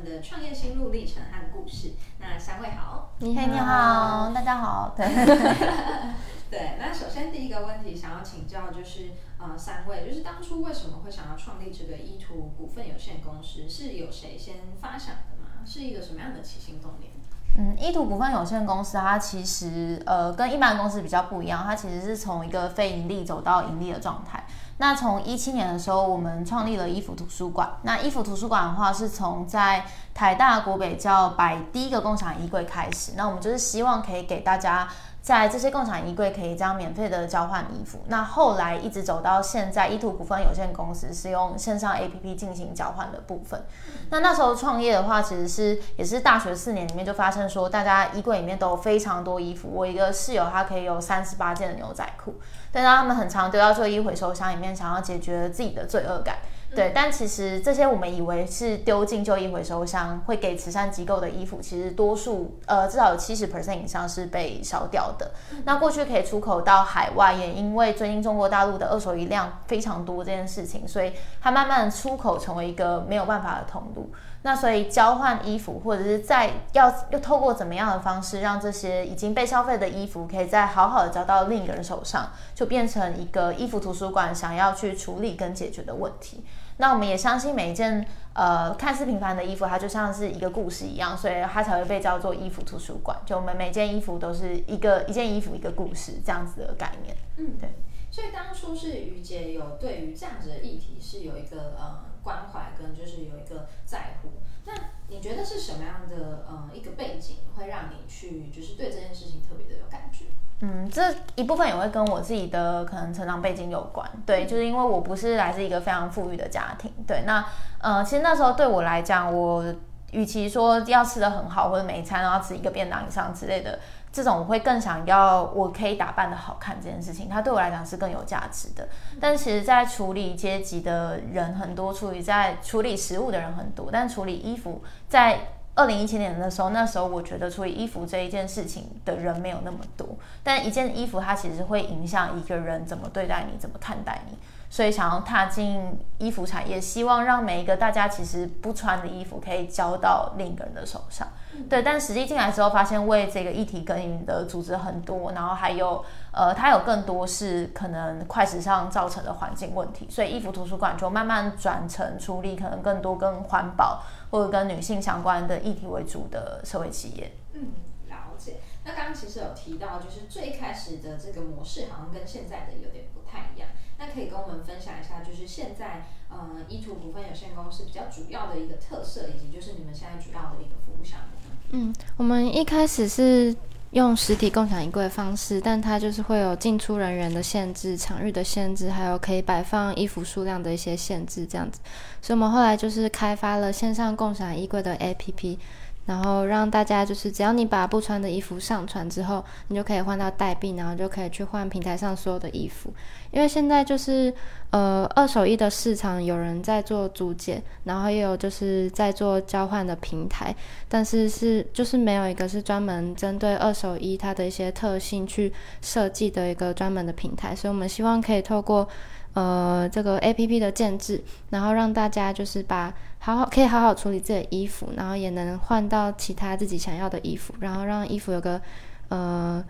们的创业心路历程和故事。那三位好，你好，你好，大家好。对，对。那首先第一个问题想要请教就是。呃，三位就是当初为什么会想要创立这个依图股份有限公司？是有谁先发想的吗？是一个什么样的起心动念？嗯，依图股份有限公司它其实呃跟一般公司比较不一样，它其实是从一个非盈利走到盈利的状态。那从一七年的时候，我们创立了衣服图书馆。那衣服图书馆的话，是从在台大国北教摆第一个共享衣柜开始。那我们就是希望可以给大家。在这些共享衣柜可以这样免费的交换衣服，那后来一直走到现在，依图股份有限公司是用线上 APP 进行交换的部分。那那时候创业的话，其实是也是大学四年里面就发现说，大家衣柜里面都有非常多衣服。我一个室友他可以有三十八件的牛仔裤，但是他们很常丢到旧衣回收箱里面，想要解决自己的罪恶感。对，但其实这些我们以为是丢进旧衣回收箱会给慈善机构的衣服，其实多数呃至少有七十 percent 以上是被烧掉的。那过去可以出口到海外，也因为最近中国大陆的二手衣量非常多这件事情，所以它慢慢出口成为一个没有办法的通路。那所以交换衣服，或者是在要又透过怎么样的方式，让这些已经被消费的衣服，可以再好好的交到另一个人手上，就变成一个衣服图书馆想要去处理跟解决的问题。那我们也相信每一件呃看似平凡的衣服，它就像是一个故事一样，所以它才会被叫做衣服图书馆。就我们每件衣服都是一个一件衣服一个故事这样子的概念。嗯，对。所以当初是于姐有对于这样子的议题是有一个呃。关怀跟就是有一个在乎，那你觉得是什么样的呃一个背景会让你去就是对这件事情特别的有感觉？嗯，这一部分也会跟我自己的可能成长背景有关，对，就是因为我不是来自一个非常富裕的家庭，对，那呃其实那时候对我来讲，我与其说要吃得很好或者每一餐都要吃一个便当以上之类的。这种我会更想要，我可以打扮得好看这件事情，它对我来讲是更有价值的。但其实，在处理阶级的人很多，处理在处理食物的人很多，但处理衣服，在二零一七年的时候，那时候我觉得处理衣服这一件事情的人没有那么多。但一件衣服，它其实会影响一个人怎么对待你，怎么看待你。所以想要踏进衣服产业，希望让每一个大家其实不穿的衣服可以交到另一个人的手上。对，但实际进来之后，发现为这个议题耕耘的组织很多，然后还有呃，它有更多是可能快时尚造成的环境问题，所以衣服图书馆就慢慢转成处理可能更多跟环保或者跟女性相关的议题为主的社会企业。嗯，了解。那刚刚其实有提到，就是最开始的这个模式好像跟现在的有点不太一样。那可以跟我们分享一下，就是现在呃依图股份有限公司比较主要的一个特色，以及就是你们现在主要的一个服务项目。嗯，我们一开始是用实体共享衣柜的方式，但它就是会有进出人员的限制、场域的限制，还有可以摆放衣服数量的一些限制，这样子。所以我们后来就是开发了线上共享衣柜的 APP。然后让大家就是，只要你把不穿的衣服上传之后，你就可以换到代币，然后就可以去换平台上所有的衣服。因为现在就是，呃，二手衣的市场有人在做租借，然后也有就是在做交换的平台，但是是就是没有一个是专门针对二手衣它的一些特性去设计的一个专门的平台，所以我们希望可以透过。呃，这个 APP 的建制，然后让大家就是把好好可以好好处理自己的衣服，然后也能换到其他自己想要的衣服，然后让衣服有个呃。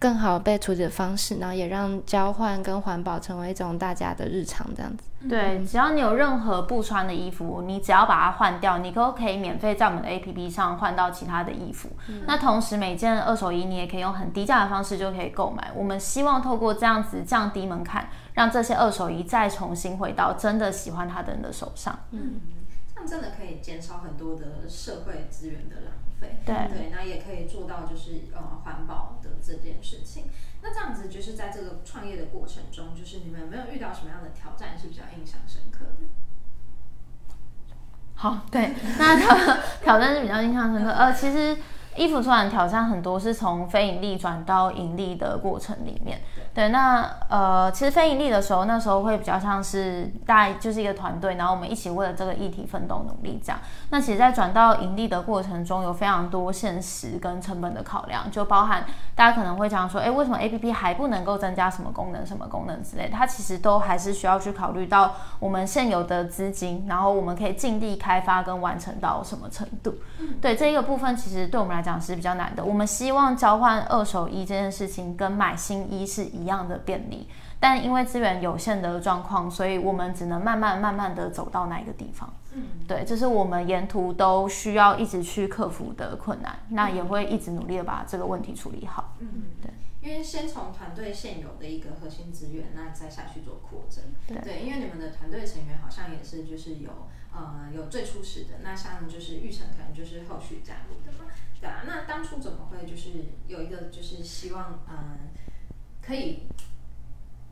更好被处理的方式，然后也让交换跟环保成为一种大家的日常，这样子。对，只要你有任何不穿的衣服，你只要把它换掉，你都可以免费在我们的 APP 上换到其他的衣服。嗯。那同时，每件二手衣你也可以用很低价的方式就可以购买。我们希望透过这样子降低门槛，让这些二手衣再重新回到真的喜欢它的人的手上。嗯，这样真的可以减少很多的社会资源的浪费。对对，那也可以做到就是呃环保的这件事情。那这样子就是在这个创业的过程中，就是你们有没有遇到什么样的挑战是比较印象深刻的？好，对，那挑挑战是比较印象深刻。呃，其实衣服出版挑战很多是从非盈利转到盈利的过程里面。对，那呃，其实非盈利的时候，那时候会比较像是大家就是一个团队，然后我们一起为了这个议题奋斗努力这样。那其实，在转到盈利的过程中，有非常多现实跟成本的考量，就包含大家可能会讲说，哎，为什么 APP 还不能够增加什么功能、什么功能之类的？它其实都还是需要去考虑到我们现有的资金，然后我们可以尽力开发跟完成到什么程度。对，这一个部分，其实对我们来讲是比较难的。我们希望交换二手衣这件事情跟买新衣是一样的便利，但因为资源有限的状况，所以我们只能慢慢慢慢的走到那一个地方。嗯，对，这是我们沿途都需要一直去克服的困难，那也会一直努力的把这个问题处理好。嗯，对，因为先从团队现有的一个核心资源，那再下去做扩增。对，对，因为你们的团队成员好像也是就是有呃有最初始的，那像就是玉成可能就是后续加入的嘛。对啊，那当初怎么会就是有一个就是希望嗯、呃、可以，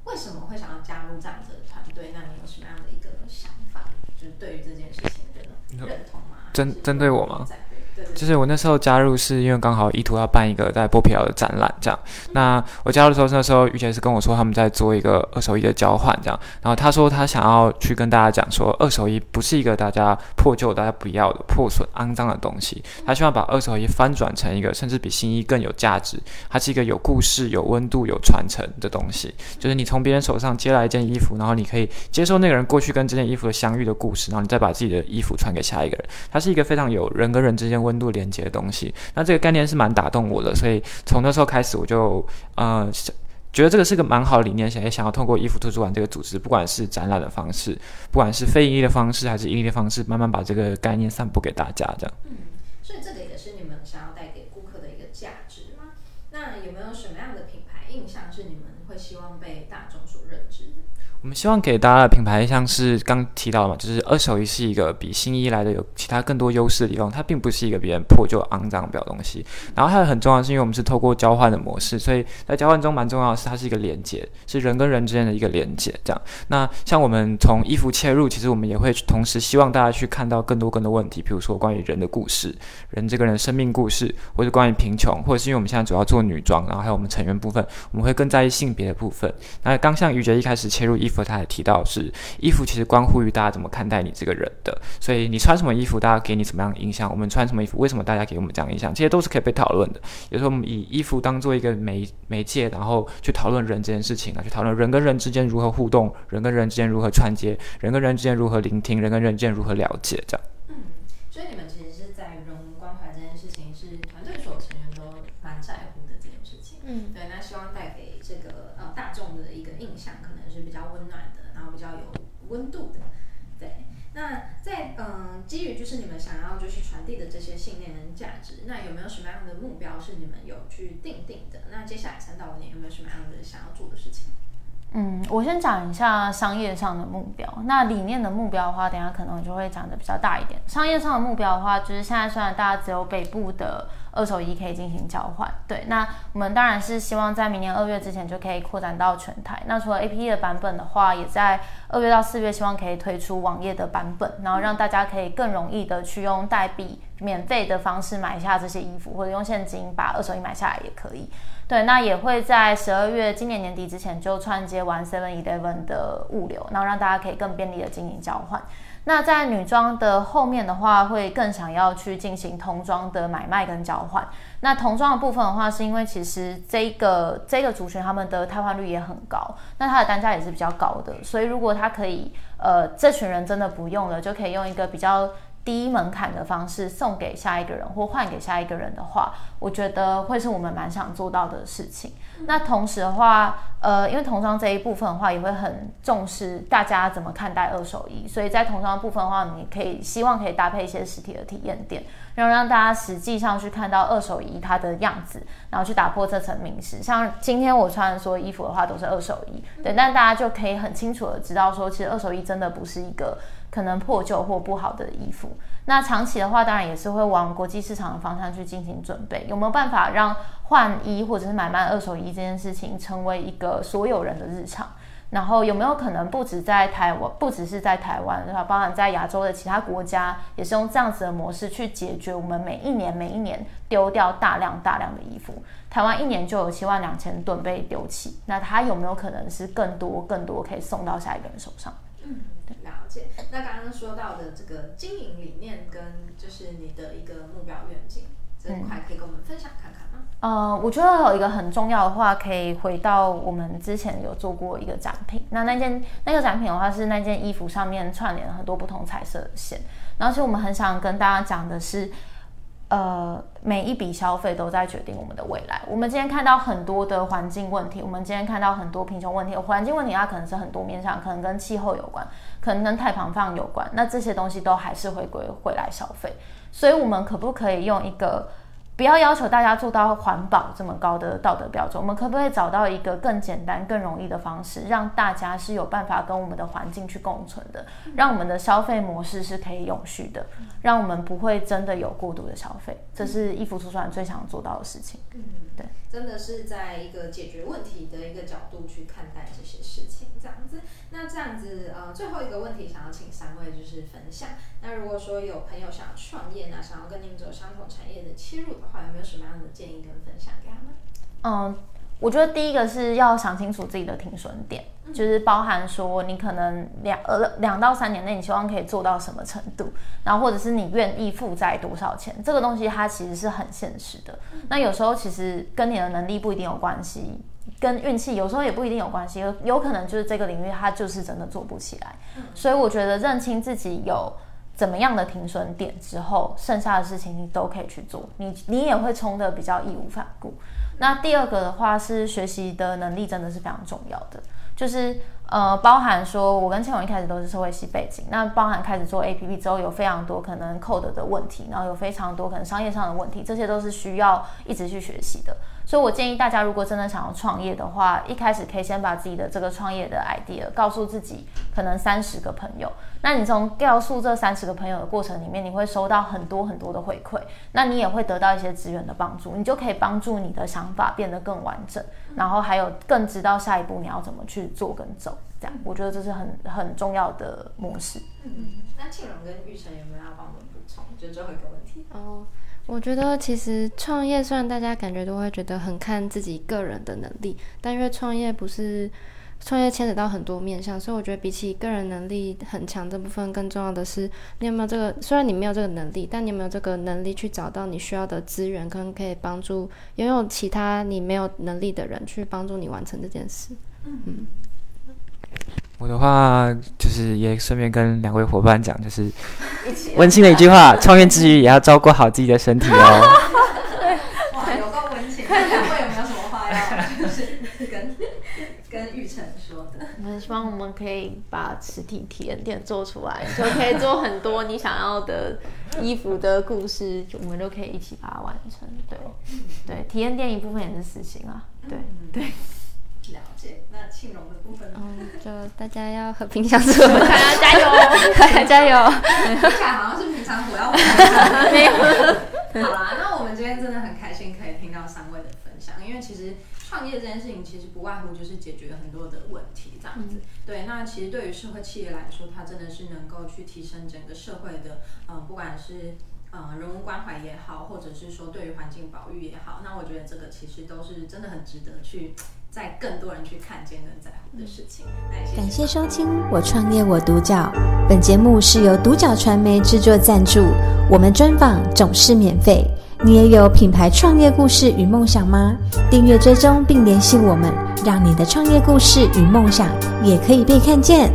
为什么会想要加入这样的团队？那你有什么样的一个想法？就是对于这件事情的认同吗？针针对我吗？就是我那时候加入是因为刚好意图要办一个在剥皮尔的展览，这样。那我加入的时候，那时候玉姐是跟我说他们在做一个二手衣的交换，这样。然后他说他想要去跟大家讲说，二手衣不是一个大家破旧、大家不要的破损、肮脏的东西。他希望把二手衣翻转成一个甚至比新衣更有价值，它是一个有故事、有温度、有传承的东西。就是你从别人手上接来一件衣服，然后你可以接受那个人过去跟这件衣服的相遇的故事，然后你再把自己的衣服传给下一个人。它是一个非常有人跟人之间温度连接的东西。那这个概念是蛮打动我的，所以从那时候开始，我就呃觉得这个是个蛮好的理念，想也想要通过衣服图书馆这个组织，不管是展览的方式，不管是非盈利的方式，还是盈利的方式，慢慢把这个概念散布给大家，这样。嗯，所以这个是你们想要带给顾客的一个价值吗？那有没有什么样的品牌印象是你们会希望被大众所认知的？我们希望给大家的品牌像是刚提到的嘛，就是二手衣是一个比新衣来的有其他更多优势的地方，它并不是一个别人破旧肮脏的表东西。然后还有很重要是，因为我们是透过交换的模式，所以在交换中蛮重要的是它是一个连接，是人跟人之间的一个连接。这样，那像我们从衣服切入，其实我们也会同时希望大家去看到更多更多问题，比如说关于人的故事，人这个人生命故事，或者关于贫穷，或者是因为我们现在主要做女装，然后还有我们成员部分，我们会更在意性别的部分。那刚像于杰一开始切入衣服，他也提到。是衣服其实关乎于大家怎么看待你这个人的，所以你穿什么衣服，大家给你什么样的印象？我们穿什么衣服，为什么大家给我们这样印象？这些都是可以被讨论的。有时候我们以衣服当做一个媒媒介，然后去讨论人这件事情啊，去讨论人跟人之间如何互动，人跟人之间如何串接，人跟人之间如何聆听，人跟人之间如何了解，这样。嗯，所以你们其实是在人文关怀这件事情，是团队所有成员都蛮在乎的这件事情。嗯，对，那希望带给这个呃大众的一个印象，可能是比较温暖的。然后比较有温度的，对。那在嗯，基于就是你们想要就是传递的这些信念跟价值，那有没有什么样的目标是你们有去定定的？那接下来三到五年有没有什么样的想要做的事情？嗯，我先讲一下商业上的目标。那理念的目标的话，等下可能就会讲的比较大一点。商业上的目标的话，就是现在虽然大家只有北部的。二手衣可以进行交换，对，那我们当然是希望在明年二月之前就可以扩展到全台。那除了 APP 的版本的话，也在二月到四月希望可以推出网页的版本，然后让大家可以更容易的去用代币免费的方式买下这些衣服，或者用现金把二手衣买下来也可以。对，那也会在十二月今年年底之前就串接完 Seven Eleven 的物流，然后让大家可以更便利的进行交换。那在女装的后面的话，会更想要去进行童装的买卖跟交换。那童装的部分的话，是因为其实这个这个族群他们的汰换率也很高，那它的单价也是比较高的。所以如果他可以，呃，这群人真的不用了，就可以用一个比较低门槛的方式送给下一个人或换给下一个人的话，我觉得会是我们蛮想做到的事情。那同时的话，呃，因为童装这一部分的话，也会很重视大家怎么看待二手衣，所以在童装部分的话，你可以希望可以搭配一些实体的体验店，然后让大家实际上去看到二手衣它的样子，然后去打破这层迷思。像今天我穿的所有衣服的话，都是二手衣，对，但大家就可以很清楚的知道说，其实二手衣真的不是一个可能破旧或不好的衣服。那长期的话，当然也是会往国际市场的方向去进行准备。有没有办法让换衣或者是买卖二手衣这件事情成为一个所有人的日常？然后有没有可能不止在台湾，不只是在台湾，对吧？包含在亚洲的其他国家，也是用这样子的模式去解决我们每一年每一年丢掉大量大量的衣服。台湾一年就有七万两千吨被丢弃，那它有没有可能是更多更多可以送到下一个人手上？嗯，了解。那刚刚说到的这个经营理念跟就是你的一个目标愿景这块，可以跟我们分享看看吗？呃，我觉得有一个很重要的话，可以回到我们之前有做过一个展品。那那件那个展品的话，是那件衣服上面串联了很多不同彩色的线。然后，其实我们很想跟大家讲的是。呃，每一笔消费都在决定我们的未来。我们今天看到很多的环境问题，我们今天看到很多贫穷问题。环境问题它可能是很多面向，可能跟气候有关，可能跟太排放有关。那这些东西都还是回归回来消费。所以，我们可不可以用一个？不要要求大家做到环保这么高的道德标准，我们可不可以找到一个更简单、更容易的方式，让大家是有办法跟我们的环境去共存的，让我们的消费模式是可以永续的，让我们不会真的有过度的消费，这是衣服图书馆最想做到的事情。嗯，对，真的是在一个解决问题的一个角度去看待这些事情，这样子。那这样子，呃，最后一个问题想要请三位就是分享。那如果说有朋友想要创业，那想要跟你们走相同产业的切入的话，有没有什么样的建议跟分享给他们？嗯，我觉得第一个是要想清楚自己的停损点，嗯、就是包含说你可能两呃两到三年内你希望可以做到什么程度，然后或者是你愿意负债多少钱，这个东西它其实是很现实的。嗯、那有时候其实跟你的能力不一定有关系。跟运气有时候也不一定有关系，有有可能就是这个领域它就是真的做不起来，所以我觉得认清自己有怎么样的停损点之后，剩下的事情你都可以去做，你你也会冲得比较义无反顾。那第二个的话是学习的能力真的是非常重要的，就是呃包含说我跟千荣一开始都是社会系背景，那包含开始做 APP 之后有非常多可能 code 的问题，然后有非常多可能商业上的问题，这些都是需要一直去学习的。所以，我建议大家，如果真的想要创业的话，一开始可以先把自己的这个创业的 idea 告诉自己，可能三十个朋友。那你从告诉这三十个朋友的过程里面，你会收到很多很多的回馈，那你也会得到一些资源的帮助，你就可以帮助你的想法变得更完整，然后还有更知道下一步你要怎么去做跟走。这样，我觉得这是很很重要的模式。嗯，那庆荣跟玉成有没有要帮我们补充？就最后一个问题哦。我觉得其实创业虽然大家感觉都会觉得很看自己个人的能力，但因为创业不是创业牵扯到很多面向，所以我觉得比起个人能力很强这部分，更重要的是你有没有这个。虽然你没有这个能力，但你有没有这个能力去找到你需要的资源，可能可以帮助拥有其他你没有能力的人去帮助你完成这件事。嗯。嗯我的话就是也顺便跟两位伙伴讲，就是 温馨的一句话：创业之余也要照顾好自己的身体哦。哇，有够温馨！两位有没有什么话要就是跟跟玉成说的？我们希望我们可以把实体体验店做出来，就可以做很多你想要的衣服的故事，我们都可以一起把它完成。对对，体验店一部分也是实行啊。对对。了解，那庆荣的部分呢？嗯，就大家要和平相处，大家加油，大家加油。听起来好像是平常火药味。没有。好啦，那我们今天真的很开心可以听到三位的分享，因为其实创业这件事情其实不外乎就是解决很多的问题这样子。嗯、对，那其实对于社会企业来说，它真的是能够去提升整个社会的，嗯、呃，不管是嗯、呃、人文关怀也好，或者是说对于环境保育也好，那我觉得这个其实都是真的很值得去。在更多人去看见跟在乎的事情。感谢收听《我创业我独角》，本节目是由独角传媒制作赞助，我们专访总是免费。你也有品牌创业故事与梦想吗？订阅追踪并联系我们，让你的创业故事与梦想也可以被看见。